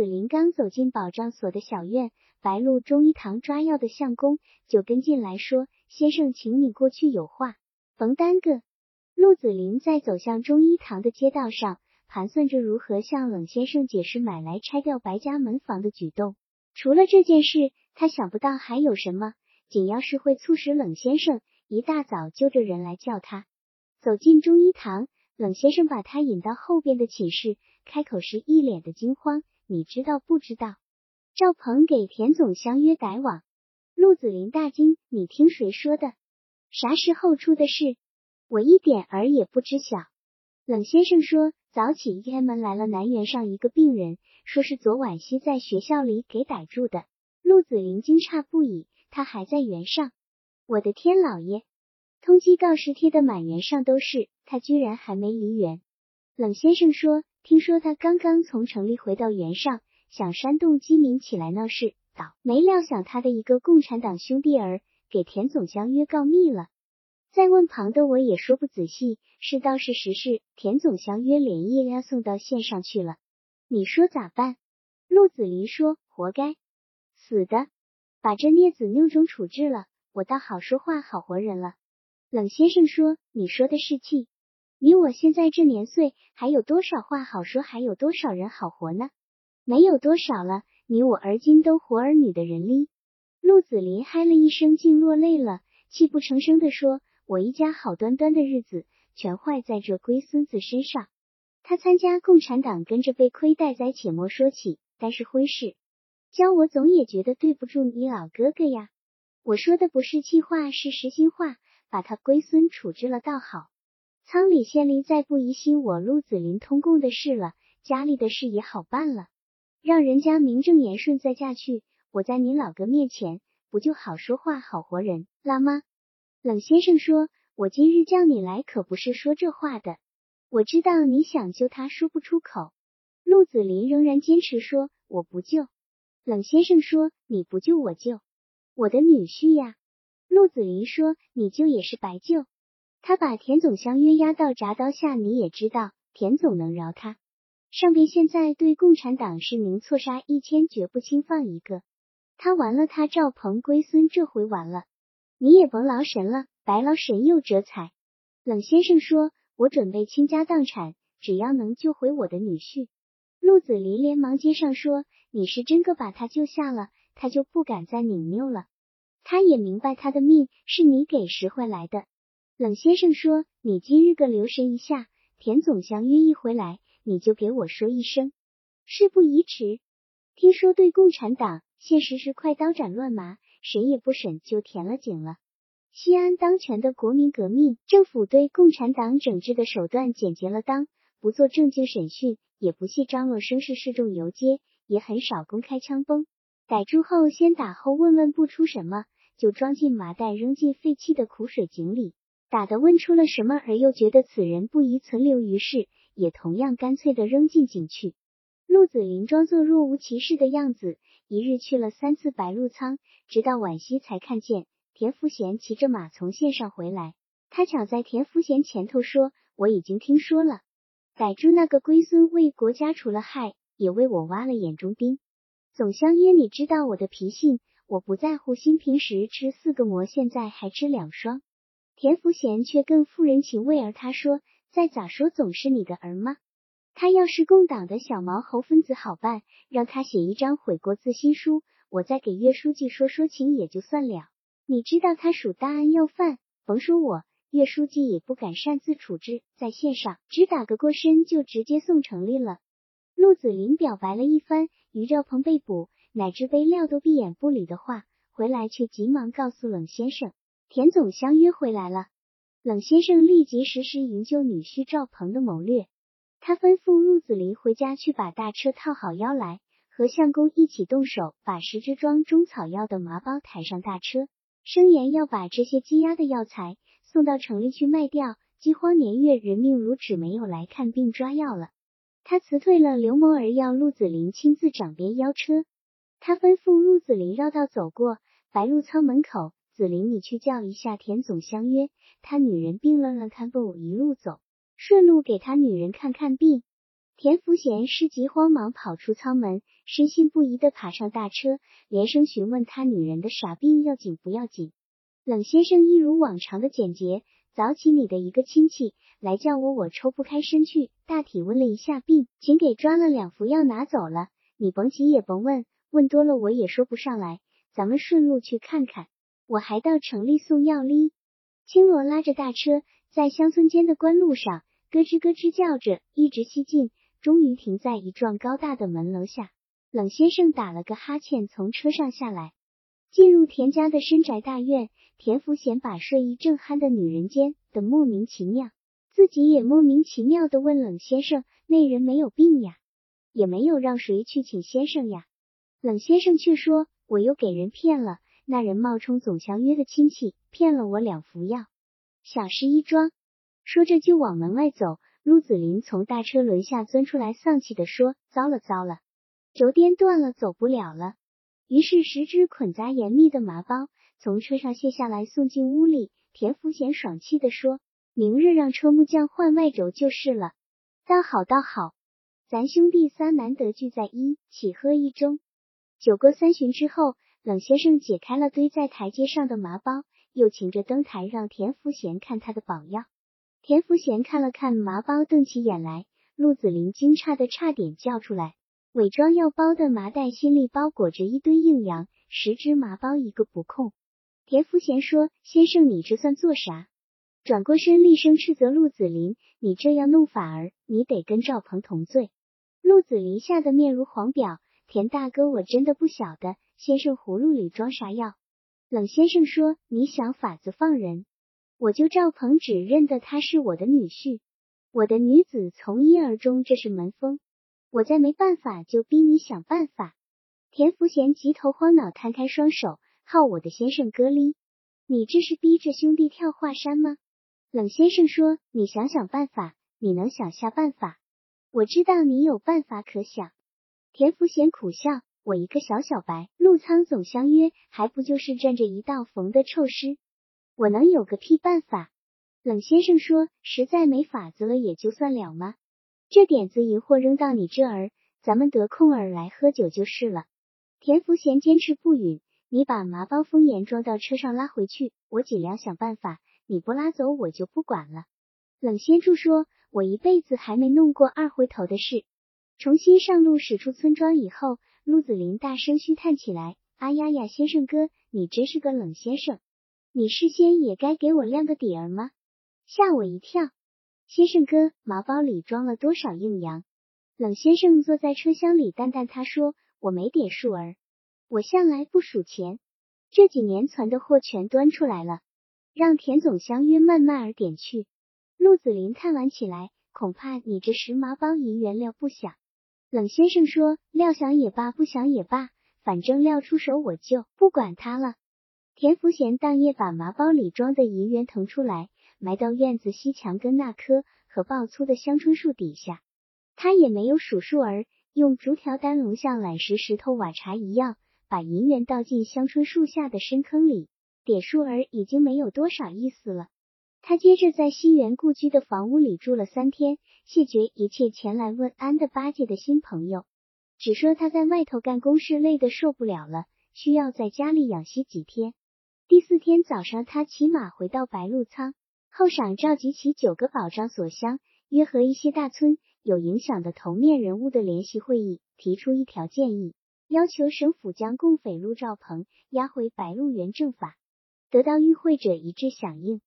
子林刚走进保障所的小院，白鹿中医堂抓药的相公就跟进来说：“先生，请你过去有话，甭耽搁。”陆子霖在走向中医堂的街道上，盘算着如何向冷先生解释买来拆掉白家门房的举动。除了这件事，他想不到还有什么紧要事会促使冷先生一大早就着人来叫他。走进中医堂，冷先生把他引到后边的寝室，开口时一脸的惊慌：“你知道不知道？赵鹏给田总相约改网。”陆子霖大惊：“你听谁说的？啥时候出的事？我一点儿也不知晓。”冷先生说：“早起开门来了南园上一个病人，说是昨晚夕在学校里给逮住的。”陆子霖惊诧不已：“他还在园上？我的天老爷！”通缉告示贴的满园上都是，他居然还没离园。冷先生说：“听说他刚刚从城里回到原上，想煽动饥民起来闹事，倒没料想他的一个共产党兄弟儿给田总相约告密了。”再问旁的我也说不仔细，是倒是实事。田总相约连夜押送到县上去了，你说咋办？陆子霖说：“活该，死的，把这孽子拗中处置了，我倒好说话好活人了。”冷先生说：“你说的是气，你我现在这年岁，还有多少话好说？还有多少人好活呢？没有多少了。你我而今都活儿女的人哩。”陆子霖嗨了一声，竟落泪了，泣不成声的说：“我一家好端端的日子，全坏在这龟孙子身上。他参加共产党，跟着被亏待，在且莫说起。但是婚事，教我总也觉得对不住你老哥哥呀。我说的不是气话，是实心话。”把他龟孙处置了倒好，仓里县吏再不疑心我陆子霖通共的事了，家里的事也好办了，让人家名正言顺再嫁去，我在你老哥面前不就好说话好活人了吗？冷先生说：“我今日叫你来可不是说这话的，我知道你想救他，说不出口。”陆子霖仍然坚持说：“我不救。”冷先生说：“你不救我救我的女婿呀。”陆子霖说：“你救也是白救。他把田总相约压到铡刀下，你也知道，田总能饶他？上边现在对共产党是宁错杀一千，绝不轻放一个。他完了，他赵鹏龟孙这回完了，你也甭劳神了，白劳神又折财。”冷先生说：“我准备倾家荡产，只要能救回我的女婿。”陆子霖连忙接上说：“你是真个把他救下了，他就不敢再拧拗了。”他也明白他的命是你给拾回来的。冷先生说：“你今日个留神一下，田总相约一回来，你就给我说一声，事不宜迟。听说对共产党现实是快刀斩乱麻，审也不审就填了井了。西安当权的国民革命政府对共产党整治的手段简洁了当，不做正经审讯，也不系张罗声势示众游街，也很少公开枪崩。”逮住后，先打后问问不出什么，就装进麻袋，扔进废弃的苦水井里。打的问出了什么，而又觉得此人不宜存留于世，也同样干脆的扔进井去。陆子霖装作若无其事的样子，一日去了三次白鹿仓，直到晚些才看见田福贤骑着马从线上回来。他抢在田福贤前头说：“我已经听说了，逮住那个龟孙，为国家除了害，也为我挖了眼中钉。”总相约，你知道我的脾性，我不在乎。新平时吃四个馍，现在还吃两双。田福贤却更妇人情味，而他说：“再咋说，总是你的儿吗？他要是共党的小毛猴分子，好办，让他写一张悔过自新书，我再给岳书记说说情，也就算了。你知道他属大案要犯，甭说我，岳书记也不敢擅自处置，在线上只打个过身，就直接送城里了。”陆子霖表白了一番。于兆鹏被捕，乃至被料都闭眼不理的话，回来却急忙告诉冷先生，田总相约回来了。冷先生立即实施营救女婿赵鹏的谋略，他吩咐陆子霖回家去把大车套好腰来，和相公一起动手，把十支装中草药的麻包抬上大车，声言要把这些积压的药材送到城里去卖掉。饥荒年月，人命如纸，没有来看病抓药了。他辞退了刘谋儿，要陆子霖亲自掌边邀车。他吩咐陆子霖绕道走过白鹿仓门口，子林你去叫一下田总相约，他女人病了，让他不一路走，顺路给他女人看看病。田福贤失急慌忙跑出舱门，深信不疑的爬上大车，连声询问他女人的傻病要紧不要紧。冷先生一如往常的简洁，早起你的一个亲戚来叫我，我抽不开身去，大体问了一下病，请给抓了两服药拿走了。你甭急也甭问，问多了我也说不上来。咱们顺路去看看，我还到城里送药哩。青罗拉着大车在乡村间的官路上咯吱咯吱叫着，一直西进。终于停在一幢高大的门楼下，冷先生打了个哈欠，从车上下来，进入田家的深宅大院。田福贤把睡意正酣的女人间的莫名其妙，自己也莫名其妙的问冷先生：“那人没有病呀，也没有让谁去请先生呀？”冷先生却说：“我又给人骗了，那人冒充总相约的亲戚，骗了我两服药，小事一桩。”说着就往门外走。陆子霖从大车轮下钻出来，丧气的说：“糟了糟了，轴颠断了，走不了了。”于是十只捆扎严密的麻包从车上卸下来，送进屋里。田福贤爽气的说：“明日让车木匠换外轴就是了。”倒好倒好，咱兄弟仨难得聚在一起喝一盅。酒过三巡之后，冷先生解开了堆在台阶上的麻包，又擎着灯台让田福贤看他的宝药。田福贤看了看麻包，瞪起眼来。陆子霖惊诧的差点叫出来。伪装药包的麻袋心里包裹着一堆硬洋，十只麻包一个不空。田福贤说：“先生，你这算做啥？”转过身厉声斥责陆子霖：“你这样弄法儿，你得跟赵鹏同罪。”陆子霖吓得面如黄表：“田大哥，我真的不晓得，先生葫芦里装啥药？”冷先生说：“你想法子放人？”我就赵鹏只认得他是我的女婿，我的女子从一而终，这是门风。我再没办法，就逼你想办法。田福贤急头慌脑，摊开双手，好我的先生割哩！你这是逼着兄弟跳华山吗？冷先生说：“你想想办法，你能想下办法？我知道你有办法可想。”田福贤苦笑：“我一个小小白，陆仓总相约，还不就是占着一道缝的臭尸？”我能有个屁办法？冷先生说：“实在没法子了，也就算了吗？这点子疑惑扔到你这儿，咱们得空儿来喝酒就是了。”田福贤坚持不允：“你把麻包封严装到车上拉回去，我尽量想办法。你不拉走，我就不管了。”冷先柱说：“我一辈子还没弄过二回头的事。”重新上路驶出村庄以后，陆子霖大声嘘叹起来：“啊呀呀，先生哥，你真是个冷先生。”你事先也该给我亮个底儿吗？吓我一跳！先生哥，麻包里装了多少硬洋？冷先生坐在车厢里淡淡他说：“我没点数儿，我向来不数钱。这几年存的货全端出来了，让田总相约慢慢儿点去。”陆子霖叹完起来：“恐怕你这十麻包银元料不小。”冷先生说：“料想也罢，不想也罢，反正料出手我就不管他了。”田福贤当夜把麻包里装的银元腾出来，埋到院子西墙根那棵和抱粗的香椿树底下。他也没有数数儿，用竹条单笼像揽石石头瓦茶一样，把银元倒进香椿树下的深坑里。点数儿已经没有多少意思了。他接着在西园故居的房屋里住了三天，谢绝一切前来问安的八戒的新朋友，只说他在外头干公事累得受不了了，需要在家里养息几天。第四天早上，他骑马回到白鹿仓，后晌召集起九个保障所乡约和一些大村有影响的头面人物的联席会议，提出一条建议，要求省府将共匪陆兆鹏押回白鹿原正法，得到与会者一致响应。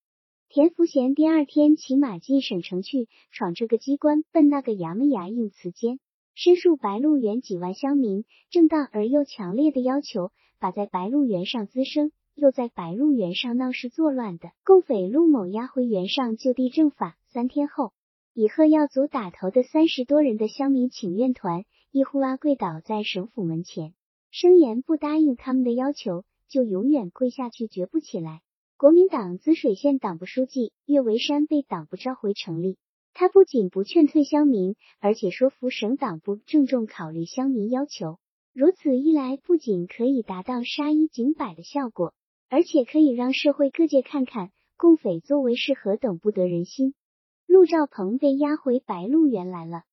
田福贤第二天骑马进省城去，闯这个机关，奔那个衙门衙应词间，申述白鹿原几万乡民正当而又强烈的要求，把在白鹿原上滋生。又在白鹿原上闹事作乱的共匪陆某押回原上就地正法。三天后，以贺耀祖打头的三十多人的乡民请愿团一呼啦跪倒在省府门前，声言不答应他们的要求，就永远跪下去绝不起来。国民党滋水县党部书记岳维山被党部召回城里，他不仅不劝退乡民，而且说服省党部郑重考虑乡民要求。如此一来，不仅可以达到杀一儆百的效果。而且可以让社会各界看看共匪作为是何等不得人心。陆兆鹏被押回白鹿原来了。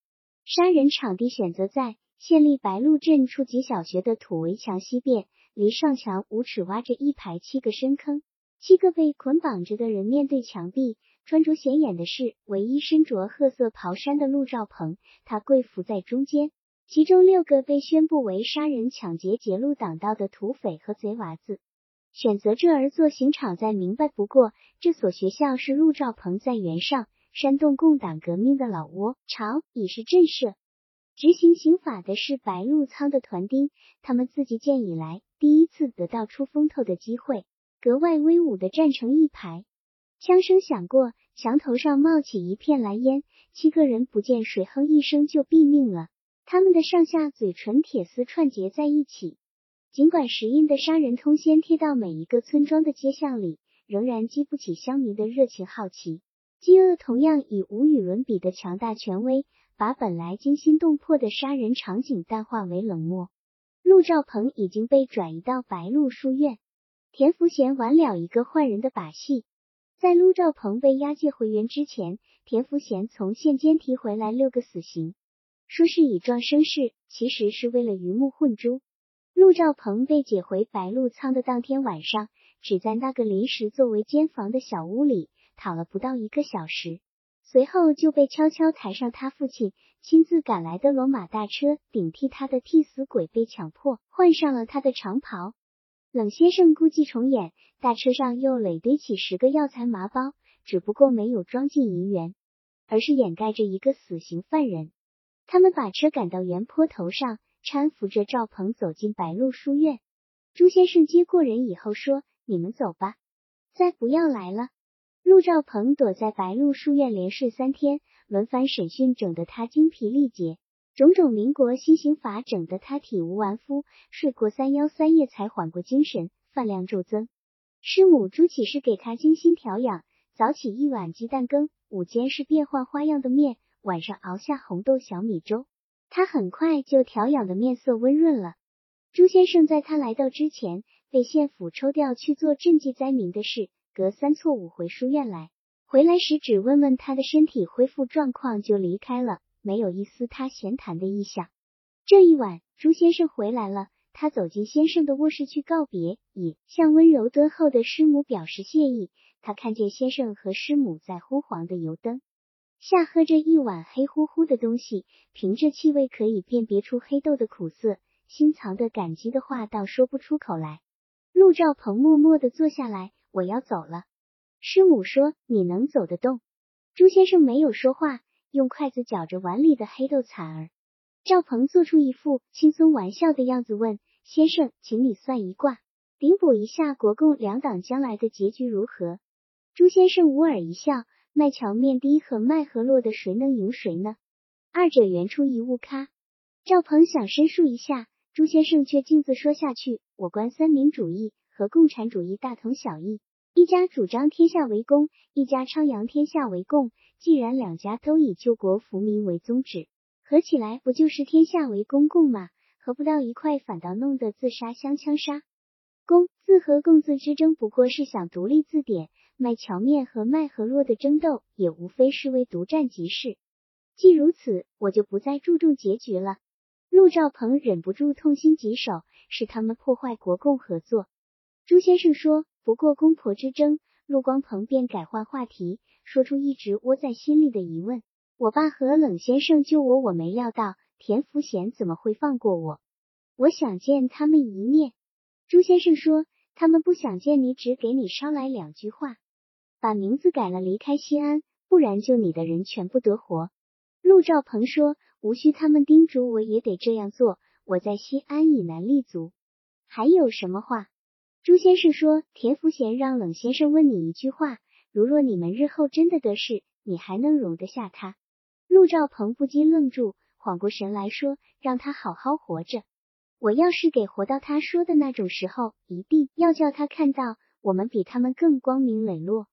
杀人场地选择在县立白鹿镇初级小学的土围墙西边，离上墙五尺挖着一排七个深坑，七个被捆绑着的人面对墙壁。穿着显眼的是唯一身着褐色袍衫的陆兆鹏，他跪伏在中间。其中六个被宣布为杀人、抢劫截路挡道的土匪和贼娃子，选择这儿做刑场，再明白不过。这所学校是陆兆鹏在原上煽动共党革命的老窝巢，已是震慑。执行刑法的是白鹿仓的团丁，他们自己建以来第一次得到出风头的机会，格外威武的站成一排。枪声响过，墙头上冒起一片蓝烟，七个人不见水哼一声就毙命了。他们的上下嘴唇铁丝串结在一起，尽管石印的杀人通先贴到每一个村庄的街巷里，仍然激不起乡民的热情好奇。饥饿同样以无与伦比的强大权威，把本来惊心动魄的杀人场景淡化为冷漠。陆兆鹏已经被转移到白鹿书院，田福贤玩了一个换人的把戏，在陆兆鹏被押解回原之前，田福贤从县监提回来六个死刑。说是以壮声势，其实是为了鱼目混珠。陆兆鹏被解回白鹿仓的当天晚上，只在那个临时作为监房的小屋里躺了不到一个小时，随后就被悄悄抬上他父亲亲自赶来的罗马大车，顶替他的替死鬼被强迫换上了他的长袍。冷先生故伎重演，大车上又累堆起十个药材麻包，只不过没有装进银元，而是掩盖着一个死刑犯人。他们把车赶到原坡头上，搀扶着赵鹏走进白鹿书院。朱先生接过人以后说：“你们走吧，再不要来了。”陆兆鹏躲在白鹿书院连睡三天，轮番审讯整得他精疲力竭，种种民国新刑法整得他体无完肤，睡过三幺三夜才缓过精神，饭量骤增。师母朱启是给他精心调养，早起一碗鸡蛋羹，午间是变换花样的面。晚上熬下红豆小米粥，他很快就调养的面色温润了。朱先生在他来到之前，被县府抽调去做赈济灾民的事，隔三错五回书院来，回来时只问问他的身体恢复状况就离开了，没有一丝他闲谈的意向。这一晚，朱先生回来了，他走进先生的卧室去告别，以向温柔敦厚的师母表示谢意。他看见先生和师母在昏黄的油灯。下喝着一碗黑乎乎的东西，凭着气味可以辨别出黑豆的苦涩，心藏的感激的话倒说不出口来。陆兆鹏默默的坐下来，我要走了。师母说：“你能走得动？”朱先生没有说话，用筷子搅着碗里的黑豆彩儿。赵鹏做出一副轻松玩笑的样子，问：“先生，请你算一卦，顶卜一下国共两党将来的结局如何？”朱先生捂耳一笑。麦桥面堤和麦河洛的谁能赢谁呢？二者原出一物咖。赵鹏想申诉一下，朱先生却径自说下去。我观三民主义和共产主义大同小异，一家主张天下为公，一家倡扬天下为共。既然两家都以救国扶民为宗旨，合起来不就是天下为公共吗？合不到一块，反倒弄得自杀相枪杀。公字和共字之争，不过是想独立字典。卖桥面和卖河洛的争斗，也无非是为独占即事。既如此，我就不再注重结局了。陆兆鹏忍不住痛心疾首，是他们破坏国共合作。朱先生说：“不过公婆之争。”陆光鹏便改换话题，说出一直窝在心里的疑问：“我爸和冷先生救我，我没料到田福贤怎么会放过我？我想见他们一面。”朱先生说：“他们不想见你，只给你捎来两句话。”把名字改了，离开西安，不然就你的人全部得活。陆兆鹏说：“无需他们叮嘱，我也得这样做。我在西安以南立足。”还有什么话？朱先生说：“田福贤让冷先生问你一句话：如若你们日后真的得势，你还能容得下他？”陆兆鹏不禁愣住，缓过神来说：“让他好好活着。我要是给活到他说的那种时候，一定要叫他看到我们比他们更光明磊落。”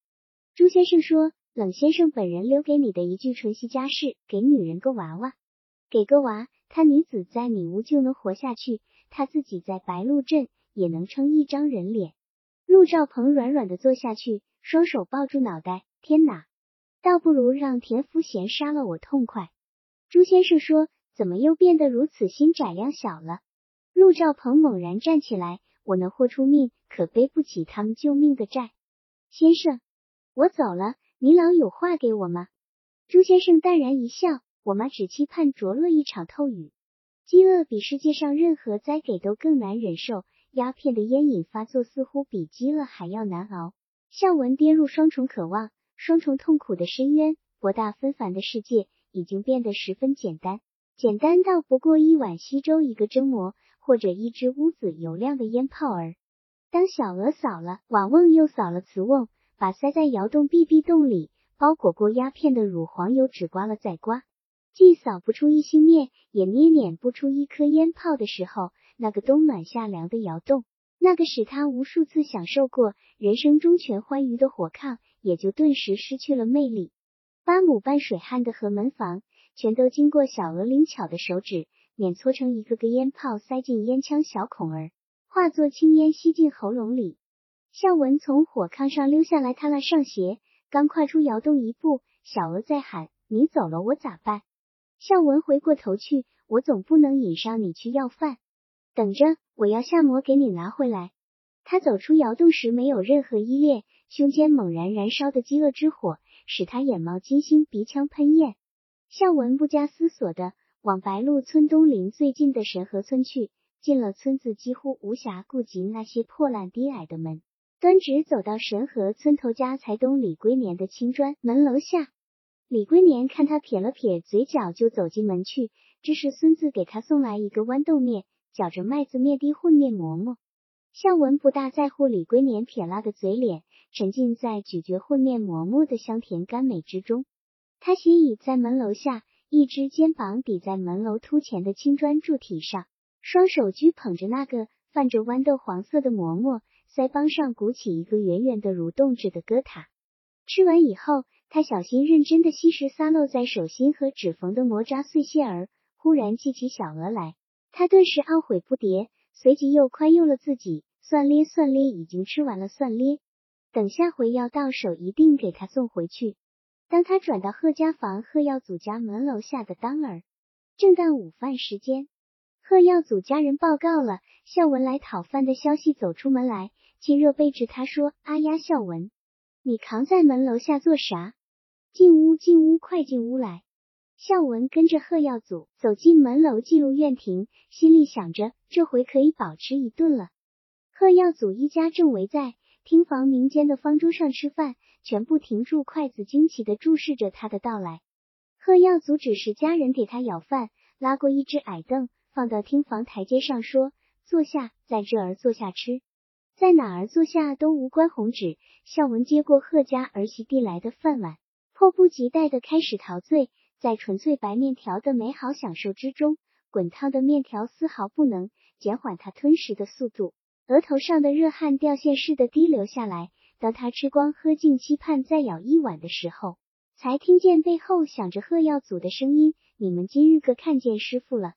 朱先生说：“冷先生本人留给你的一句纯系家事，给女人个娃娃，给个娃，他女子在你屋就能活下去，他自己在白鹿镇也能撑一张人脸。”陆兆鹏软软的坐下去，双手抱住脑袋，天哪，倒不如让田福贤杀了我痛快。朱先生说：“怎么又变得如此心窄量小了？”陆兆鹏猛然站起来：“我能豁出命，可背不起他们救命的债。先生，我走了，您老有话给我吗？”朱先生淡然一笑：“我妈只期盼着落一场透雨。饥饿比世界上任何灾给都更难忍受，鸦片的烟瘾发作似乎比饥饿还要难熬。向文跌入双重渴望、双重痛苦的深渊，博大纷繁的世界。”已经变得十分简单，简单到不过一碗稀粥、一个蒸馍，或者一只屋子油亮的烟泡儿。当小鹅扫了瓦瓮，又扫了瓷瓮，把塞在窑洞壁壁洞里包裹过鸦片的乳黄油纸刮了再刮，既扫不出一星面，也捏捻不出一颗烟泡的时候，那个冬暖夏凉的窑洞，那个使他无数次享受过人生中全欢愉的火炕，也就顿时失去了魅力。八亩半水旱的河门房，全都经过小娥灵巧的手指碾搓成一个个烟泡，塞进烟枪小孔儿，化作青烟吸进喉咙里。孝文从火炕上溜下来，踏了上鞋，刚跨出窑洞一步，小娥在喊：“你走了，我咋办？”孝文回过头去：“我总不能引上你去要饭，等着，我要下魔给你拿回来。”他走出窑洞时，没有任何依恋，胸间猛然燃烧的饥饿之火。使他眼冒金星，鼻腔喷焰。孝文不加思索的往白鹿村东邻最近的神河村去。进了村子，几乎无暇顾及那些破烂低矮的门，端直走到神河村头家财东李龟年的青砖门楼下。李龟年看他撇了撇嘴角，就走进门去。这是孙子给他送来一个豌豆面，搅着麦子面的混面馍馍。向文不大在乎李龟年撇拉的嘴脸，沉浸在咀嚼混面馍馍的香甜甘美之中。他斜倚在门楼下，一只肩膀抵在门楼凸前的青砖柱体上，双手居捧着那个泛着豌豆黄色的馍馍，腮帮上鼓起一个圆圆的蠕动着的疙瘩。吃完以后，他小心认真的吸食撒落在手心和指缝的馍渣碎屑儿，忽然记起小娥来，他顿时懊悔不迭，随即又宽宥了自己。蒜咧蒜咧，已经吃完了蒜咧，等下回要到手，一定给他送回去。当他转到贺家房贺耀祖家门楼下的当儿，正当午饭时间，贺耀祖家人报告了孝文来讨饭的消息，走出门来，亲热背着他说：“阿丫，孝文，你扛在门楼下做啥？进屋，进屋，快进屋来。”孝文跟着贺耀祖走进门楼，进入院庭，心里想着，这回可以饱吃一顿了。贺耀祖一家正围在厅房民间的方桌上吃饭，全部停住筷子，惊奇的注视着他的到来。贺耀祖指示家人给他舀饭，拉过一只矮凳，放到厅房台阶上，说：“坐下，在这儿坐下吃，在哪儿坐下都无关红纸。”孝文接过贺家儿媳递来的饭碗，迫不及待的开始陶醉在纯粹白面条的美好享受之中。滚烫的面条丝毫不能减缓他吞食的速度。额头上的热汗掉线似的滴流下来。当他吃光喝尽，期盼再舀一碗的时候，才听见背后响着贺耀祖的声音：“你们今日个看见师傅了？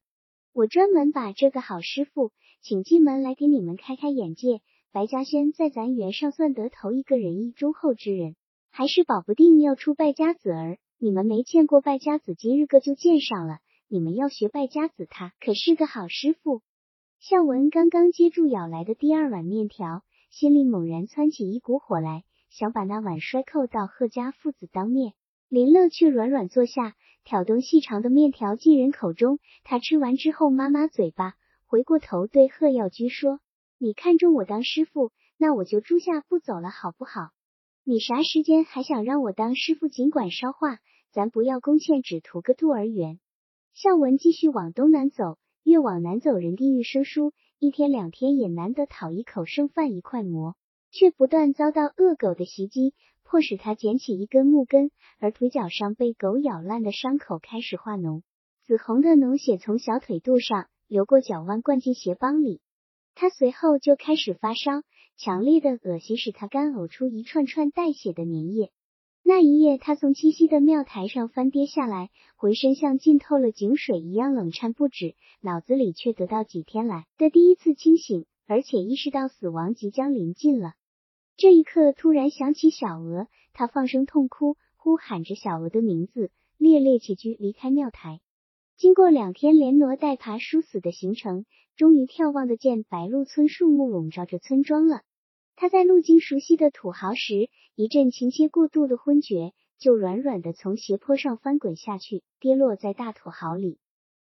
我专门把这个好师傅请进门来给你们开开眼界。白嘉轩在咱园上算得头一个仁义忠厚之人，还是保不定要出败家子儿。你们没见过败家子，今日个就见上了。你们要学败家子，他可是个好师傅。”孝文刚刚接住舀来的第二碗面条，心里猛然窜起一股火来，想把那碗摔扣到贺家父子当面。林乐却软软坐下，挑动细长的面条进人口中。他吃完之后，抹抹嘴巴，回过头对贺耀居说：“你看中我当师傅，那我就住下不走了，好不好？你啥时间还想让我当师傅，尽管捎话，咱不要攻陷，只图个肚儿圆。”孝文继续往东南走。越往南走，人地愈生疏，一天两天也难得讨一口剩饭一块馍，却不断遭到恶狗的袭击，迫使他捡起一根木根，而腿脚上被狗咬烂的伤口开始化脓，紫红的脓血从小腿肚上流过脚腕，灌进鞋帮里。他随后就开始发烧，强烈的恶心使他干呕出一串串带血的粘液。那一夜，他从七夕的庙台上翻跌下来，浑身像浸透了井水一样冷颤不止，脑子里却得到几天来的第一次清醒，而且意识到死亡即将临近了。这一刻，突然想起小娥，他放声痛哭，呼喊着小娥的名字，烈烈起居离开庙台。经过两天连挪带爬殊死的行程，终于眺望得见白鹿村树木笼罩着村庄了。他在路经熟悉的土豪时，一阵情切过度的昏厥，就软软的从斜坡上翻滚下去，跌落在大土豪里。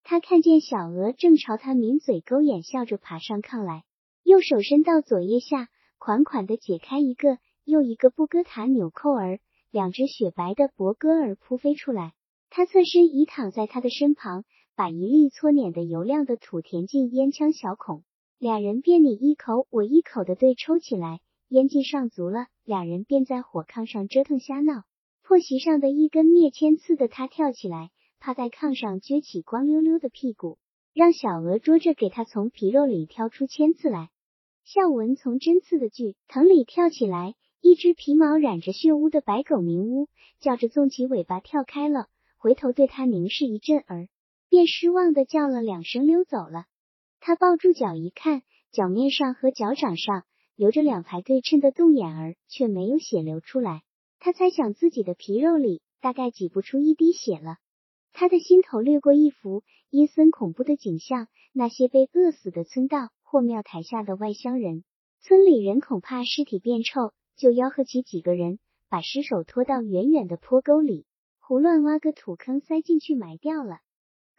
他看见小鹅正朝他抿嘴勾眼笑着爬上炕来，右手伸到左腋下，款款的解开一个又一个布哥塔纽扣儿，两只雪白的脖哥儿扑飞出来。他侧身倚躺在他的身旁，把一粒搓碾的油亮的土填进烟枪小孔。俩人便你一口我一口的对抽起来，烟劲上足了，俩人便在火炕上折腾瞎闹。破席上的一根灭签刺的他跳起来，趴在炕上撅起光溜溜的屁股，让小娥捉着给他从皮肉里挑出签刺来。孝文从针刺的锯藤里跳起来，一只皮毛染着血污的白狗鸣呜叫着纵起尾巴跳开了，回头对他凝视一阵儿，便失望的叫了两声溜走了。他抱住脚一看，脚面上和脚掌上留着两排对称的洞眼儿，却没有血流出来。他猜想自己的皮肉里大概挤不出一滴血了。他的心头掠过一幅阴森恐怖的景象：那些被饿死的村道或庙台下的外乡人。村里人恐怕尸体变臭，就吆喝起几个人，把尸首拖到远远的坡沟里，胡乱挖个土坑塞进去埋掉了。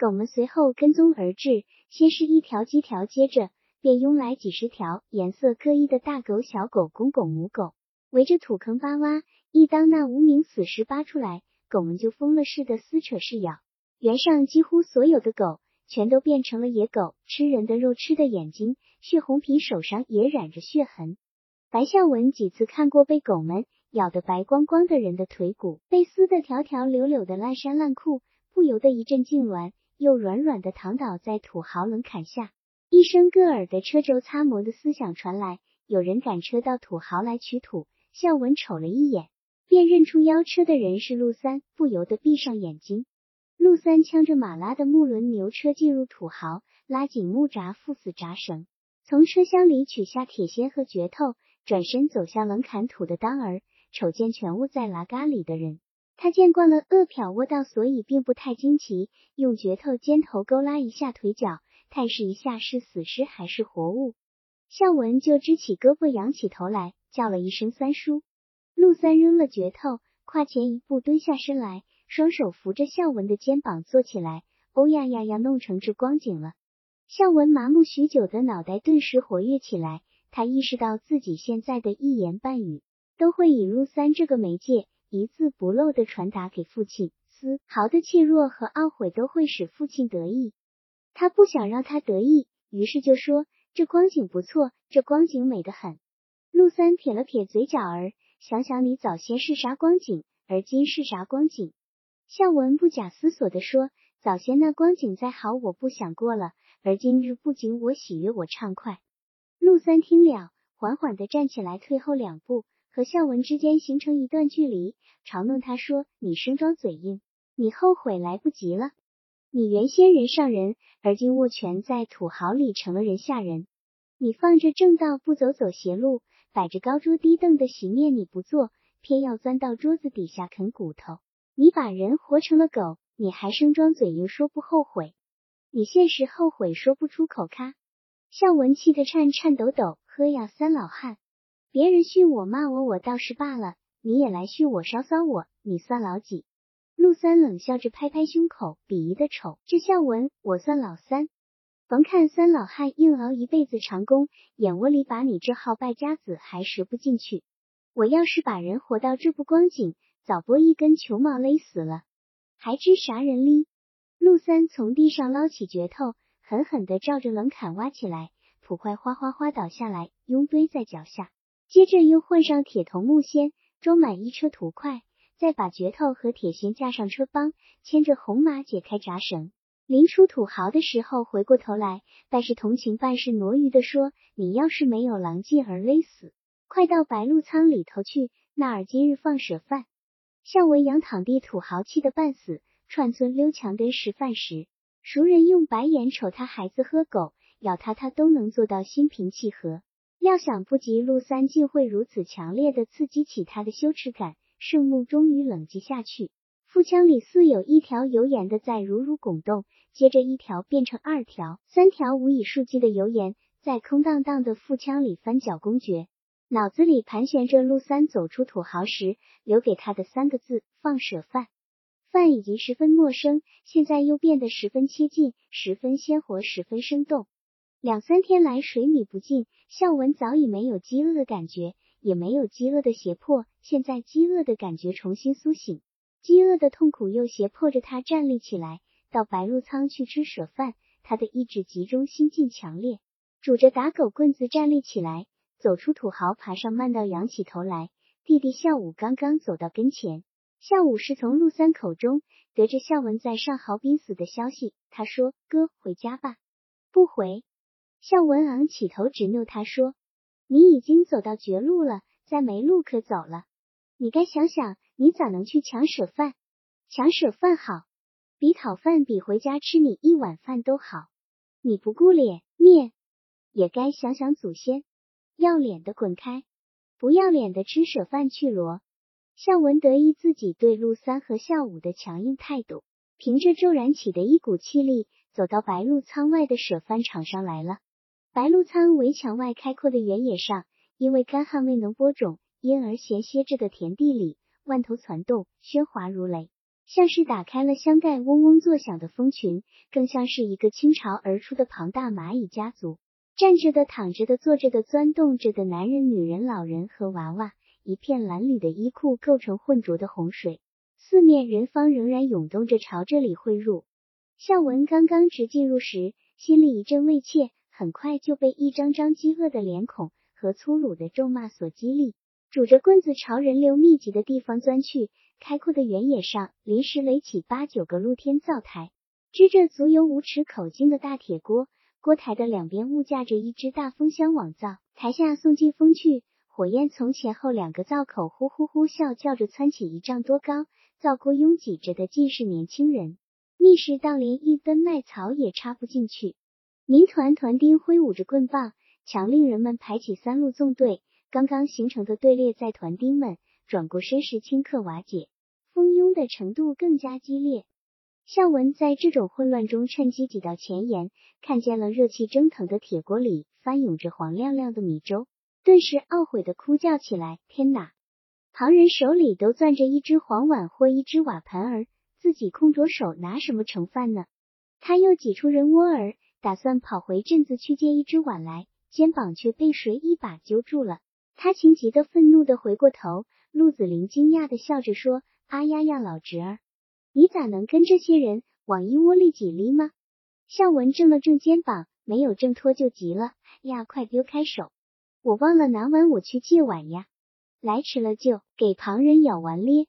狗们随后跟踪而至，先是一条几条，接着便拥来几十条颜色各异的大狗、小狗、公狗、母狗，围着土坑扒挖。一当那无名死尸扒出来，狗们就疯了似的撕扯噬咬。原上几乎所有的狗全都变成了野狗，吃人的肉，吃的眼睛，血红皮手上也染着血痕。白孝文几次看过被狗们咬得白光光的人的腿骨，被撕得条条柳柳的烂衫烂裤，不由得一阵痉挛。又软软的躺倒在土豪冷坎下，一声割耳的车轴擦磨的思想传来，有人赶车到土豪来取土。孝文瞅了一眼，便认出邀车的人是陆三，不由得闭上眼睛。陆三呛着马拉的木轮牛车进入土豪，拉紧木闸，缚死闸绳，从车厢里取下铁锨和镢头，转身走向冷砍土的当儿，瞅见全卧在拉嘎里的人。他见惯了饿殍窝道，所以并不太惊奇。用镢头尖头勾拉一下腿脚，探视一下是死尸还是活物。孝文就支起胳膊，仰起头来，叫了一声“三叔”。陆三扔了镢头，跨前一步，蹲下身来，双手扶着孝文的肩膀坐起来。欧呀呀呀，弄成这光景了。孝文麻木许久的脑袋顿时活跃起来，他意识到自己现在的一言半语都会以陆三这个媒介。一字不漏的传达给父亲，丝毫的怯弱和懊悔都会使父亲得意。他不想让他得意，于是就说：“这光景不错，这光景美得很。”陆三撇了撇嘴角儿，想想你早先是啥光景，而今是啥光景。孝文不假思索的说：“早先那光景再好，我不想过了；而今日不仅我喜悦，我畅快。”陆三听了，缓缓的站起来，退后两步。和孝文之间形成一段距离，嘲弄他说：“你生装嘴硬，你后悔来不及了。你原先人上人，而今握拳在土豪里成了人下人。你放着正道不走，走邪路；摆着高桌低凳的席面你不坐，偏要钻到桌子底下啃骨头。你把人活成了狗，你还生装嘴硬，说不后悔。你现实后悔说不出口。咔！孝文气得颤颤抖抖，喝呀，三老汉！别人训我骂我，我倒是罢了，你也来训我烧骚我，你算老几？陆三冷笑着拍拍胸口，鄙夷的瞅这孝文，我算老三。甭看三老汉硬熬一辈子长工，眼窝里把你这号败家子还拾不进去。我要是把人活到这步光景，早拨一根球毛勒死了，还知啥人哩？陆三从地上捞起镢头，狠狠的照着冷坎挖起来，土块哗哗哗倒下来，拥堆在脚下。接着又换上铁头木锨，装满一车土块，再把镢头和铁锨架上车帮，牵着红马解开闸绳。临出土豪的时候，回过头来，半是同情半是挪余的说：“你要是没有狼藉而勒死，快到白鹿仓里头去，那儿今日放舍饭。”向文阳躺地，土豪气得半死，串村溜墙根食饭时，熟人用白眼瞅他孩子喝狗，咬他他都能做到心平气和。料想不及陆三竟会如此强烈的刺激起他的羞耻感，圣木终于冷静下去，腹腔里似有一条油盐的在如如拱动，接着一条变成二条、三条无以数计的油盐在空荡荡的腹腔里翻搅公爵。脑子里盘旋着陆三走出土豪时留给他的三个字：放舍饭。饭已经十分陌生，现在又变得十分贴近，十分鲜活，十分生动。两三天来水米不进，孝文早已没有饥饿的感觉，也没有饥饿的胁迫。现在饥饿的感觉重新苏醒，饥饿的痛苦又胁迫着他站立起来，到白鹿仓去吃舍饭。他的意志集中，心境强烈，拄着打狗棍子站立起来。走出土豪爬上慢道，仰起头来。弟弟孝武刚刚走到跟前，孝武是从陆三口中得知孝文在上豪濒死的消息。他说：“哥，回家吧。”不回。孝文昂起头，直怒他说：“你已经走到绝路了，再没路可走了。你该想想，你咋能去抢舍饭？抢舍饭好，比讨饭，比回家吃你一碗饭都好。你不顾脸面，也该想想祖先。”要脸的滚开，不要脸的吃舍饭去罗。孝文得意自己对陆三和孝武的强硬态度，凭着骤然起的一股气力，走到白鹿仓外的舍饭场上来了。白鹿仓围墙外开阔的原野上，因为干旱未能播种，因而闲歇着的田地里，万头攒动，喧哗如雷，像是打开了箱盖，嗡嗡作响的蜂群，更像是一个倾巢而出的庞大蚂蚁家族。站着的、躺着的、坐着的、钻动着的男人、女人、老人和娃娃，一片蓝里的衣裤构成浑浊的洪水，四面人方仍然涌动着朝这里汇入。孝文刚刚直进入时，心里一阵畏怯，很快就被一张张饥饿的脸孔和粗鲁的咒骂所激励，拄着棍子朝人流密集的地方钻去。开阔的原野上，临时垒起八九个露天灶台，支着足有五尺口径的大铁锅。锅台的两边物架着一只大风箱网灶，台下送进风去，火焰从前后两个灶口呼呼呼啸叫着窜起一丈多高。灶锅拥挤着的尽是年轻人，密实到连一根麦草也插不进去。民团团丁挥舞着棍棒，强令人们排起三路纵队。刚刚形成的队列在团丁们转过身时顷刻瓦解，蜂拥的程度更加激烈。孝文在这种混乱中趁机挤到前沿，看见了热气蒸腾的铁锅里翻涌着黄亮亮的米粥，顿时懊悔的哭叫起来：“天哪！旁人手里都攥着一只黄碗或一只瓦盆儿，自己空着手拿什么盛饭呢？”他又挤出人窝儿，打算跑回镇子去借一只碗来，肩膀却被谁一把揪住了。他情急的、愤怒的回过头，陆子霖惊讶的笑着说：“啊呀呀，老侄儿！”你咋能跟这些人往一窝里挤哩吗？孝文正了正肩膀，没有挣脱就急了呀！快丢开手！我忘了拿碗，我去借碗呀！来迟了就给旁人舀完咧。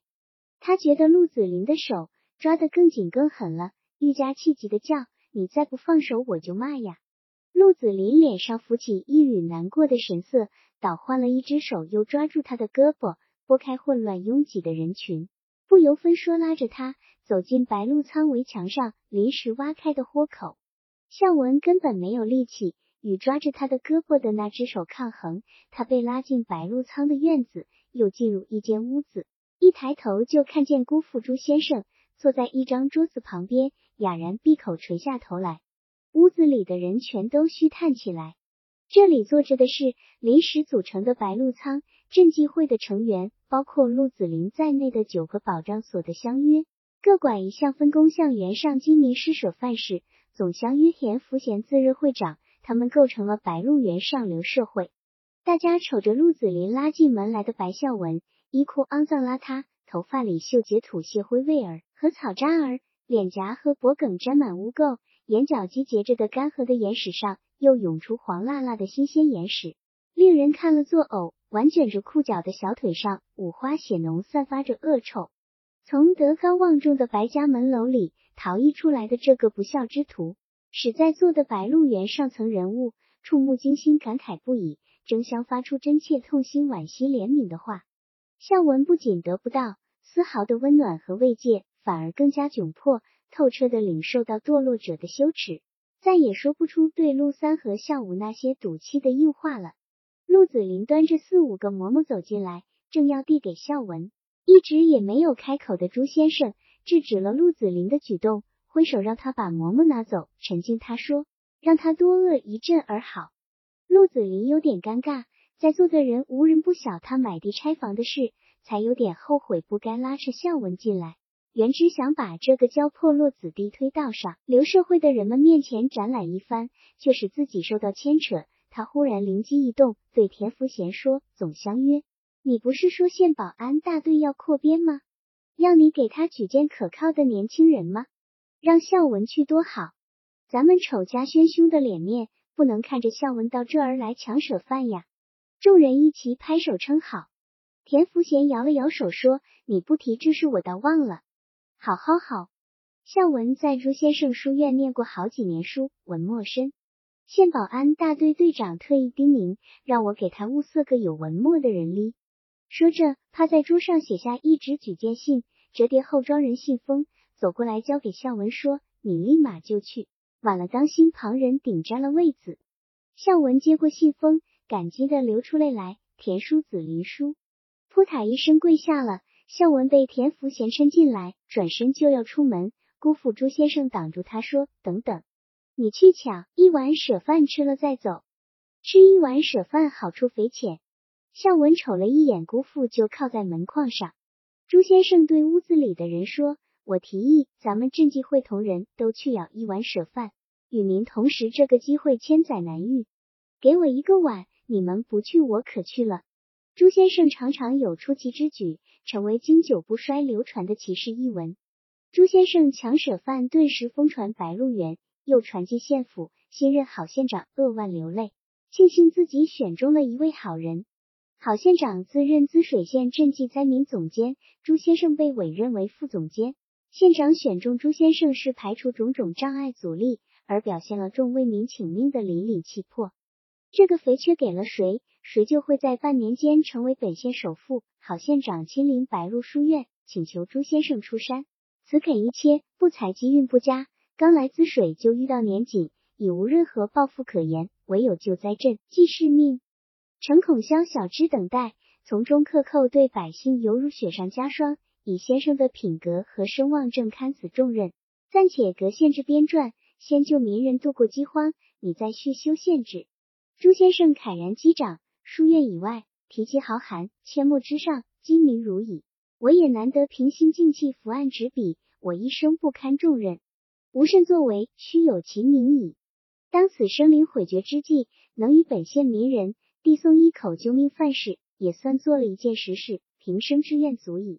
他觉得陆子霖的手抓得更紧更狠了，愈加气急的叫：“你再不放手，我就骂呀！”陆子霖脸上浮起一缕难过的神色，倒换了一只手，又抓住他的胳膊，拨开混乱拥挤的人群，不由分说拉着他。走进白鹿仓围墙上临时挖开的豁口，孝文根本没有力气与抓着他的胳膊的那只手抗衡。他被拉进白鹿仓的院子，又进入一间屋子，一抬头就看见姑父朱先生坐在一张桌子旁边，哑然闭口垂下头来。屋子里的人全都虚叹起来。这里坐着的是临时组成的白鹿仓赈济会的成员，包括陆子霖在内的九个保障所的乡约。各管一项分工，向原上金民施舍范式，总乡约田福贤自任会长，他们构成了白鹿原上流社会。大家瞅着陆子霖拉进门来的白孝文，衣裤肮脏邋遢，头发里嗅结土屑灰味儿和草渣儿，脸颊和脖梗沾满污垢，眼角积结着的干涸的眼屎上又涌出黄辣辣的新鲜眼屎，令人看了作呕。挽卷着裤脚的小腿上五花血浓，散发着恶臭。从德高望重的白家门楼里逃逸出来的这个不孝之徒，使在座的白鹿原上层人物触目惊心，感慨不已，争相发出真切痛心、惋惜怜悯的话。孝文不仅得不到丝毫的温暖和慰藉，反而更加窘迫，透彻的领受到堕落者的羞耻，再也说不出对陆三和孝武那些赌气的硬话了。陆子霖端着四五个馍馍走进来，正要递给孝文。一直也没有开口的朱先生制止了陆子霖的举动，挥手让他把馍馍拿走。陈静他说，让他多饿一阵儿好。陆子霖有点尴尬，在座的人无人不晓他买地拆房的事，才有点后悔不该拉着孝文进来。原只想把这个娇破落子弟推到上流社会的人们面前展览一番，却使自己受到牵扯。他忽然灵机一动，对田福贤说：“总相约，你不是说县保安大队要扩编吗？要你给他举荐可靠的年轻人吗？让孝文去多好，咱们丑家轩兄的脸面不能看着孝文到这儿来抢舍饭呀！”众人一齐拍手称好。田福贤摇了摇手说：“你不提这事，我倒忘了。”好好好，孝文在朱先生书院念过好几年书，文墨深。县保安大队队长特意叮咛，让我给他物色个有文墨的人哩。说着，他在桌上写下一纸举荐信，折叠后装人信封，走过来交给孝文，说：“你立马就去，晚了当心旁人顶占了位子。”孝文接过信封，感激的流出泪来。田叔子林叔，扑塔一声跪下了。孝文被田福贤搀进来，转身就要出门，姑父朱先生挡住他说：“等等，你去抢一碗舍饭吃了再走。吃一碗舍饭好处匪浅。”孝文瞅了一眼姑父，就靠在门框上。朱先生对屋子里的人说：“我提议，咱们赈济会同仁都去舀一碗舍饭，与民同时，这个机会千载难遇。给我一个碗，你们不去，我可去了。”朱先生常常有出奇之举，成为经久不衰流传的奇事异闻。朱先生抢舍饭，顿时疯传白鹿原，又传进县府。新任好县长扼腕流泪，庆幸自己选中了一位好人。好县长自任滋水县赈济灾民总监，朱先生被委任为副总监。县长选中朱先生是排除种种障碍阻力，而表现了众为民请命的凛凛气魄。这个肥缺给了谁？谁就会在半年间成为本县首富。郝县长亲临白鹿书院，请求朱先生出山，此肯一切，不才机运不佳，刚来滋水就遇到年景，已无任何抱负可言，唯有救灾赈济世命。诚恐宵小之等待，从中克扣对百姓犹如雪上加霜。以先生的品格和声望，正堪此重任，暂且革县制编撰，先救民人度过饥荒，你再续修县制。朱先生慨然击掌。书院以外，提及豪寒；阡陌之上，精明如蚁。我也难得平心静气伏案执笔，我一生不堪重任，无甚作为，须有其名矣。当此生灵毁绝之际，能与本县民人递送一口救命饭食，也算做了一件实事，平生之愿足矣。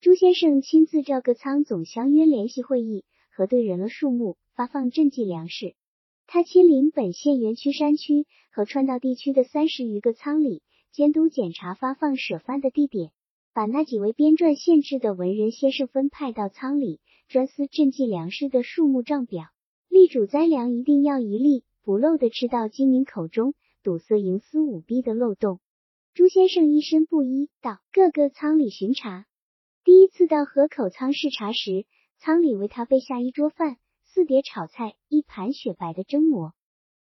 朱先生亲自召各仓总相约联席会议，核对人了数目，发放赈济粮食。他亲临本县园区山区和川道地区的三十余个仓里，监督检查发放舍饭的地点，把那几位编撰县制的文人先生分派到仓里，专司赈济粮食的数目账表，力主灾粮一定要一粒不漏的吃到饥民口中，堵塞营私舞弊的漏洞。朱先生一身布衣，到各个仓里巡查。第一次到河口仓视察时，仓里为他备下一桌饭。四碟炒菜，一盘雪白的蒸馍。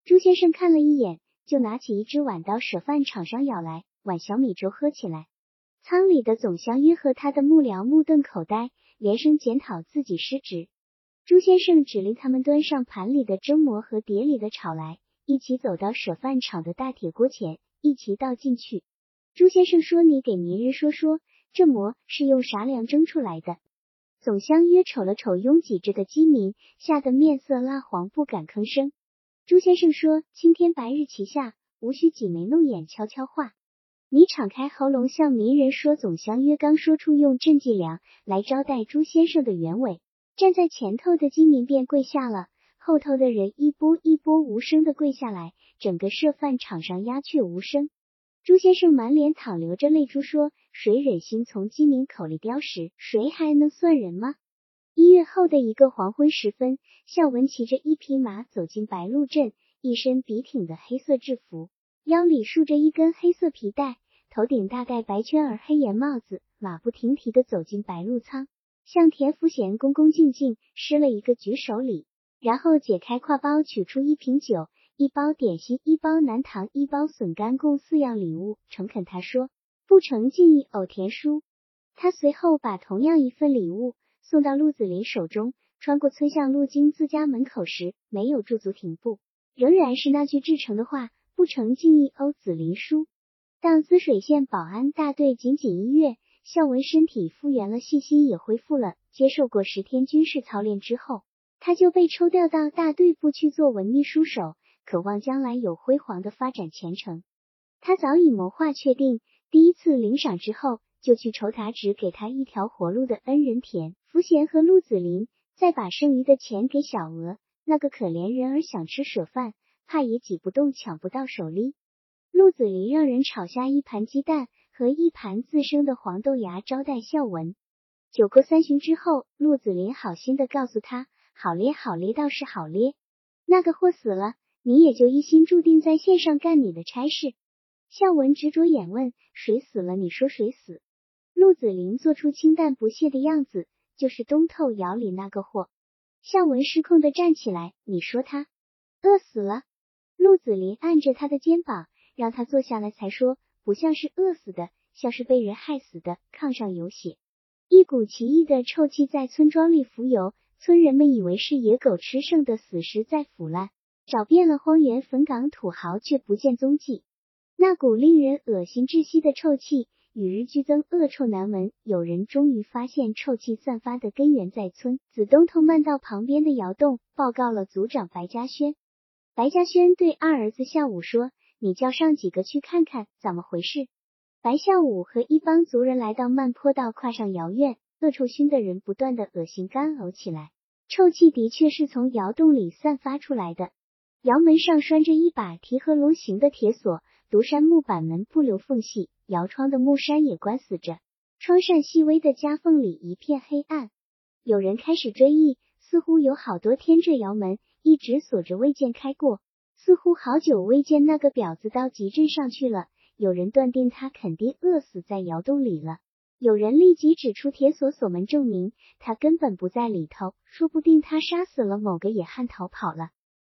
朱先生看了一眼，就拿起一只碗到舍饭场上舀来碗小米粥喝起来。仓里的总相约和他的幕僚目瞪口呆，连声检讨自己失职。朱先生指令他们端上盘里的蒸馍和碟里的炒来，一起走到舍饭场的大铁锅前，一起倒进去。朱先生说：“你给民人说说，这馍是用啥粮蒸出来的？”总相约瞅了瞅拥挤着的饥民，吓得面色蜡黄，不敢吭声。朱先生说：“青天白日旗下，无需挤眉弄眼悄悄话。你敞开喉咙向民人说。”总相约刚说出用赈济粮来招待朱先生的原委，站在前头的饥民便跪下了，后头的人一波一波无声的跪下来，整个设饭场上鸦雀无声。朱先生满脸淌流着泪珠说：“谁忍心从饥民口里叼食？谁还能算人吗？”一月后的一个黄昏时分，孝文骑着一匹马走进白鹿镇，一身笔挺的黑色制服，腰里束着一根黑色皮带，头顶大戴白圈儿黑檐帽子，马不停蹄的走进白鹿仓，向田福贤恭恭敬敬施了一个举手礼，然后解开挎包，取出一瓶酒。一包点心，一包南糖，一包笋干，共四样礼物。诚恳他说：“不成敬意，偶田叔。”他随后把同样一份礼物送到陆子霖手中。穿过村巷路经自家门口时，没有驻足停步，仍然是那句至诚的话：“不成敬意，欧子霖叔。”当滋水县保安大队仅仅一月，孝文身体复原了，信心也恢复了。接受过十天军事操练之后，他就被抽调到大队部去做文秘书手，渴望将来有辉煌的发展前程。他早已谋划确定，第一次领赏之后，就去筹他只给他一条活路的恩人田福贤和陆子霖。再把剩余的钱给小娥，那个可怜人儿想吃舍饭，怕也挤不动，抢不到手里。陆子霖让人炒下一盘鸡蛋和一盘自生的黄豆芽招待孝文。酒过三巡之后，陆子霖好心的告诉他：“好咧，好咧，倒是好咧。那个货死了，你也就一心注定在线上干你的差事。”孝文执着眼问：“谁死了？你说谁死？”陆子霖做出清淡不屑的样子。就是东透窑里那个货，孝文失控的站起来，你说他饿死了？陆子霖按着他的肩膀，让他坐下来，才说不像是饿死的，像是被人害死的。炕上有血，一股奇异的臭气在村庄里浮游，村人们以为是野狗吃剩的死尸在腐烂，找遍了荒原坟岗土豪，却不见踪迹。那股令人恶心窒息的臭气。与日俱增，恶臭难闻。有人终于发现臭气散发的根源在村子东头漫道旁边的窑洞，报告了族长白嘉轩。白嘉轩对二儿子孝武说：“你叫上几个去看看，怎么回事？”白孝武和一帮族人来到漫坡道，跨上窑院，恶臭熏的人不断的恶心干呕起来。臭气的确是从窑洞里散发出来的。窑门上拴着一把提和龙形的铁锁，独山木板门不留缝隙。窑窗的木栓也关死着，窗扇细微的夹缝里一片黑暗。有人开始追忆，似乎有好多天这窑门一直锁着未见开过，似乎好久未见那个婊子到集镇上去了。有人断定他肯定饿死在窑洞里了。有人立即指出铁锁锁门，证明他根本不在里头，说不定他杀死了某个野汉逃跑了。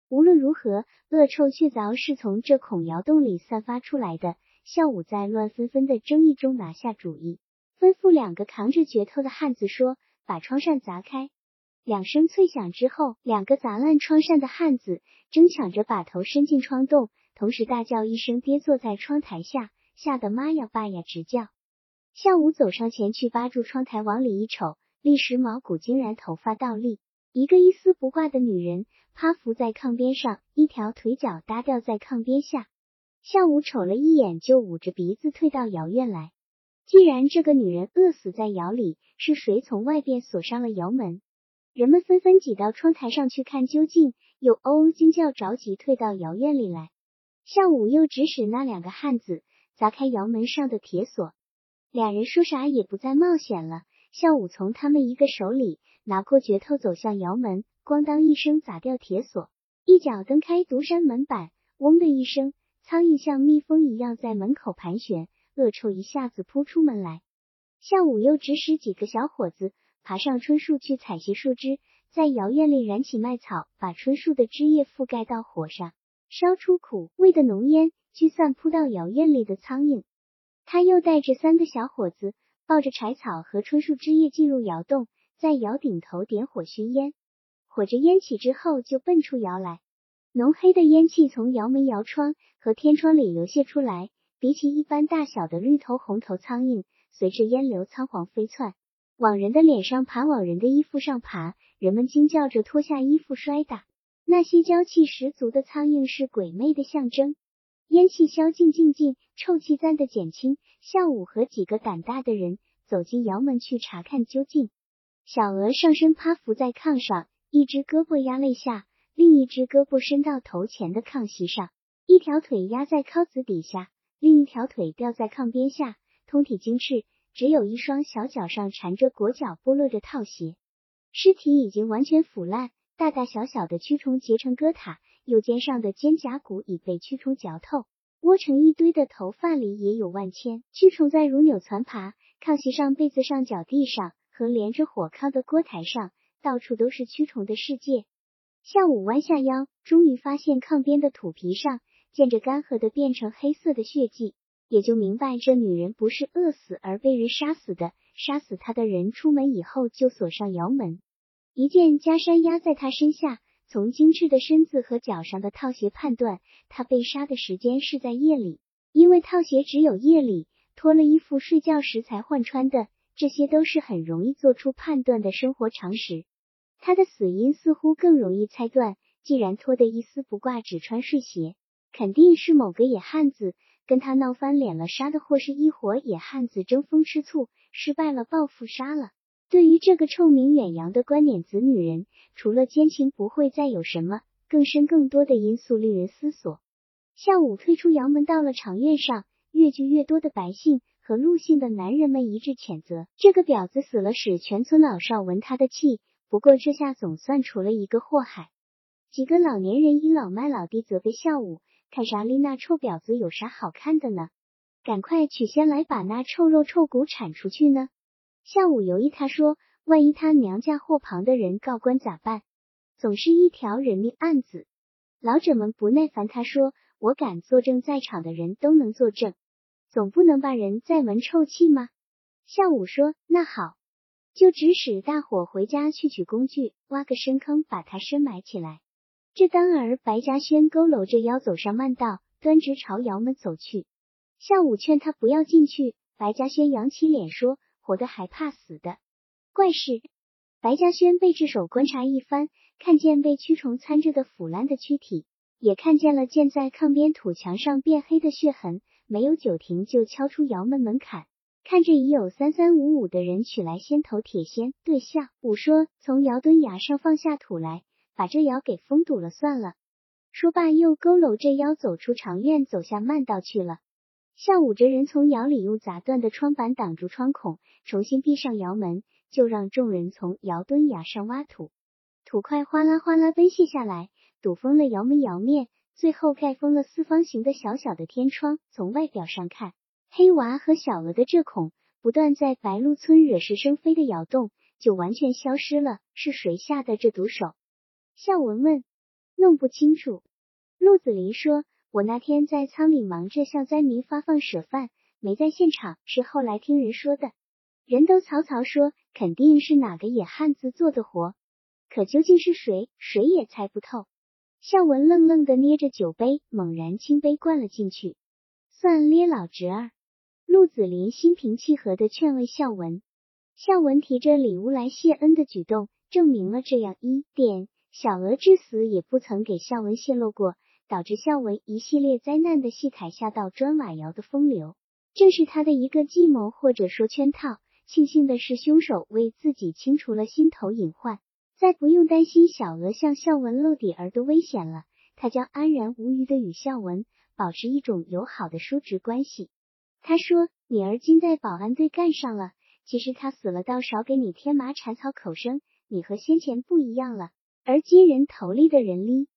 无论如何，恶臭确凿是从这孔窑洞里散发出来的。孝武在乱纷纷的争议中拿下主意，吩咐两个扛着镢头的汉子说：“把窗扇砸开。”两声脆响之后，两个砸烂窗扇的汉子争抢着把头伸进窗洞，同时大叫一声，跌坐在窗台下，吓得妈呀爸呀直叫。孝武走上前去扒住窗台，往里一瞅，立时毛骨惊然，头发倒立，一个一丝不挂的女人趴伏在炕边上，一条腿脚搭吊在炕边下。孝武瞅了一眼，就捂着鼻子退到窑院来。既然这个女人饿死在窑里，是谁从外边锁上了窑门？人们纷纷挤到窗台上去看究竟，又嗷嗷惊叫，着急退到窑院里来。孝武又指使那两个汉子砸开窑门上的铁锁，俩人说啥也不再冒险了。孝武从他们一个手里拿过镢头，走向窑门，咣当一声砸掉铁锁，一脚蹬开独山门板，嗡的一声。苍蝇像蜜蜂一样在门口盘旋，恶臭一下子扑出门来。下午又指使几个小伙子爬上椿树去采些树枝，在窑院里燃起麦草，把椿树的枝叶覆盖到火上，烧出苦味的浓烟，驱散扑到窑院里的苍蝇。他又带着三个小伙子，抱着柴草和椿树枝叶进入窑洞，在窑顶头点火熏烟。火着烟起之后，就奔出窑来。浓黑的烟气从窑门、窑窗和天窗里流泻出来，比起一般大小的绿头、红头苍蝇，随着烟流仓皇飞窜，往人的脸上爬，往人的衣服上爬。人们惊叫着脱下衣服摔打。那些娇气十足的苍蝇是鬼魅的象征。烟气消尽，静静，臭气暂的减轻。孝武和几个胆大的人走进窑门去查看究竟。小娥上身趴伏在炕上，一只胳膊压肋下。另一只胳膊伸到头前的炕席上，一条腿压在靠子底下，另一条腿吊在炕边下，通体精赤，只有一双小脚上缠着裹脚剥落着套鞋。尸体已经完全腐烂，大大小小的蛆虫结成疙瘩，右肩上的肩胛骨已被蛆虫嚼透，窝成一堆的头发里也有万千蛆虫在如扭攒爬。炕席上、被子上、脚地上和连着火炕的锅台上，到处都是蛆虫的世界。下午弯下腰，终于发现炕边的土皮上见着干涸的变成黑色的血迹，也就明白这女人不是饿死而被人杀死的，杀死他的人出门以后就锁上窑门，一件袈裟压在他身下。从精致的身子和脚上的套鞋判断，他被杀的时间是在夜里，因为套鞋只有夜里脱了衣服睡觉时才换穿的。这些都是很容易做出判断的生活常识。他的死因似乎更容易猜断，既然脱得一丝不挂，只穿睡鞋，肯定是某个野汉子跟他闹翻脸了，杀的，或是一伙野汉子争风吃醋，失败了，报复杀了。对于这个臭名远扬的观点子女人，除了奸情，不会再有什么更深更多的因素令人思索。下午退出窑门，到了场院上，越聚越多的百姓和陆姓的男人们一致谴责这个婊子死了，使全村老少闻他的气。不过这下总算除了一个祸害。几个老年人倚老卖老地责备孝武：“看啥哩？那臭婊子有啥好看的呢？赶快取仙来把那臭肉臭骨铲出去呢！”下午犹豫，他说：“万一他娘家或旁的人告官咋办？总是一条人命案子。”老者们不耐烦，他说：“我敢作证，在场的人都能作证，总不能把人再闻臭气吗？”下午说：“那好，就指使大伙回家去取工具，挖个深坑，把他深埋起来。”这当儿，白嘉轩佝偻着腰走上慢道，端直朝窑门走去。下午劝他不要进去，白嘉轩扬起脸说。活的还怕死的怪事。白嘉轩被智手观察一番，看见被蛆虫掺着的腐烂的躯体，也看见了建在炕边土墙上变黑的血痕。没有久停，就敲出窑门门槛，看着已有三三五五的人取来先头铁锨，对夏武说：“从窑墩崖上放下土来，把这窑给封堵了算了。”说罢，又佝偻着腰走出长院，走下慢道去了。下午，这人从窑里用砸断的窗板挡住窗孔，重新闭上窑门，就让众人从窑墩崖上挖土。土块哗啦哗啦奔泻下来，堵封了窑门窑面，最后盖封了四方形的小小的天窗。从外表上看，黑娃和小娥的这孔不断在白鹿村惹是生非的窑洞，就完全消失了。是谁下的这毒手？孝文问。弄不清楚。陆子霖说。我那天在仓里忙着向灾民发放舍饭，没在现场，是后来听人说的。人都嘈嘈说，肯定是哪个野汉子做的活，可究竟是谁，谁也猜不透。孝文愣愣的捏着酒杯，猛然倾杯灌了进去。算咧老侄儿，陆子霖心平气和的劝慰孝文。孝文提着礼物来谢恩的举动，证明了这样一点：小娥之死也不曾给孝文泄露过。导致孝文一系列灾难的戏台下到砖瓦窑的风流，正是他的一个计谋或者说圈套。庆幸的是，凶手为自己清除了心头隐患，再不用担心小娥向孝文露底儿的危险了。他将安然无虞的与孝文保持一种友好的叔侄关系。他说：“你儿今在保安队干上了，其实他死了倒少给你添麻缠草口声。你和先前不一样了，而今人头里的人哩。”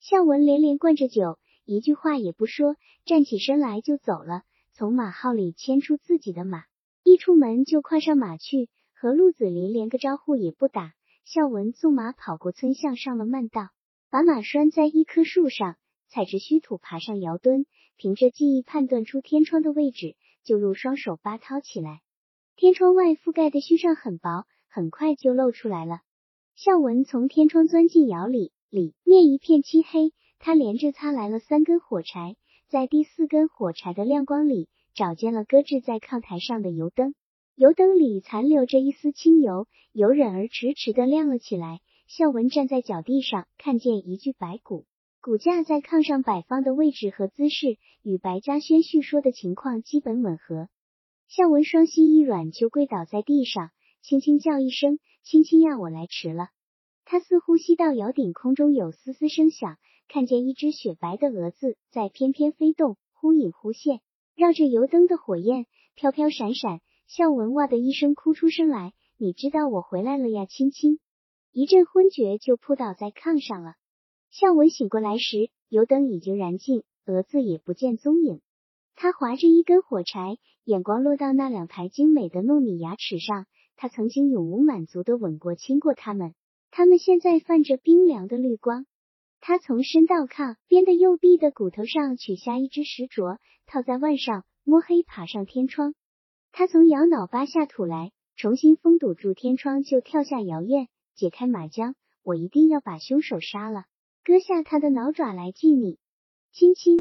孝文连连灌着酒，一句话也不说，站起身来就走了。从马号里牵出自己的马，一出门就跨上马去，和陆子霖连个招呼也不打。孝文纵马跑过村巷，上了慢道，把马拴在一棵树上，踩着虚土爬上窑墩，凭着记忆判断出天窗的位置，就用双手扒掏起来。天窗外覆盖的虚上很薄，很快就露出来了。孝文从天窗钻进窑里。里面一片漆黑，他连着擦来了三根火柴，在第四根火柴的亮光里，找见了搁置在炕台上的油灯。油灯里残留着一丝清油，油忍而迟迟的亮了起来。孝文站在脚地上，看见一具白骨，骨架在炕上摆放的位置和姿势与白嘉轩叙说的情况基本吻合。孝文双膝一软，就跪倒在地上，轻轻叫一声：“亲亲呀，我来迟了。”他似乎吸到窑顶空中有丝丝声响，看见一只雪白的蛾子在翩翩飞动，忽隐忽现，绕着油灯的火焰飘飘闪闪。孝文哇的一声哭出声来：“你知道我回来了呀，亲亲！”一阵昏厥，就扑倒在炕上了。孝文醒过来时，油灯已经燃尽，蛾子也不见踪影。他划着一根火柴，眼光落到那两排精美的糯米牙齿上，他曾经永无满足的吻过、亲过他们。他们现在泛着冰凉的绿光。他从身到炕边的右臂的骨头上取下一只石镯，套在腕上，摸黑爬上天窗。他从窑脑扒下土来，重新封堵住天窗，就跳下窑院，解开马缰。我一定要把凶手杀了，割下他的脑爪来祭你。亲亲。